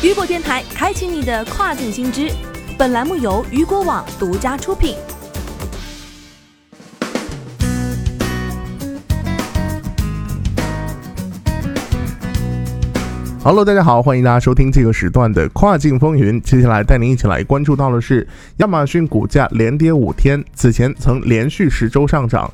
雨果电台开启你的跨境新知。本栏目由雨果网独家出品。Hello，大家好，欢迎大家收听这个时段的跨境风云。接下来带您一起来关注到的是亚马逊股价连跌五天，此前曾连续十周上涨。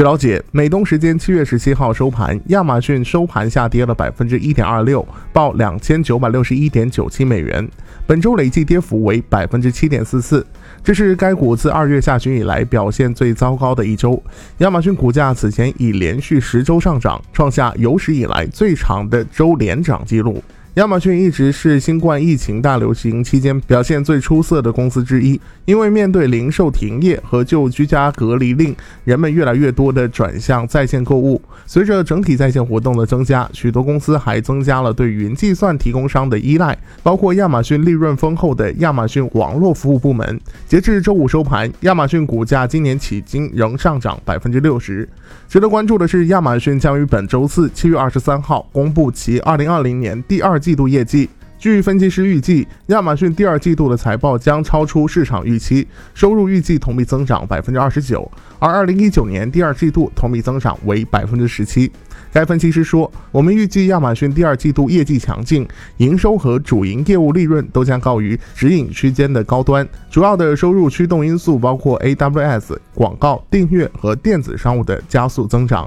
据了解，美东时间七月十七号收盘，亚马逊收盘下跌了百分之一点二六，报两千九百六十一点九七美元。本周累计跌幅为百分之七点四四，这是该股自二月下旬以来表现最糟糕的一周。亚马逊股价此前已连续十周上涨，创下有史以来最长的周连涨纪录。亚马逊一直是新冠疫情大流行期间表现最出色的公司之一，因为面对零售停业和就居家隔离令，人们越来越多的转向在线购物。随着整体在线活动的增加，许多公司还增加了对云计算提供商的依赖，包括亚马逊利润丰厚的亚马逊网络服务部门。截至周五收盘，亚马逊股价今年迄今仍上涨百分之六十。值得关注的是，亚马逊将于本周四七月二十三号公布其二零二零年第二季度业绩。据分析师预计，亚马逊第二季度的财报将超出市场预期，收入预计同比增长百分之二十九，而二零一九年第二季度同比增长为百分之十七。该分析师说：“我们预计亚马逊第二季度业绩强劲，营收和主营业务利润都将高于指引区间的高端。主要的收入驱动因素包括 AWS 广告、订阅和电子商务的加速增长。”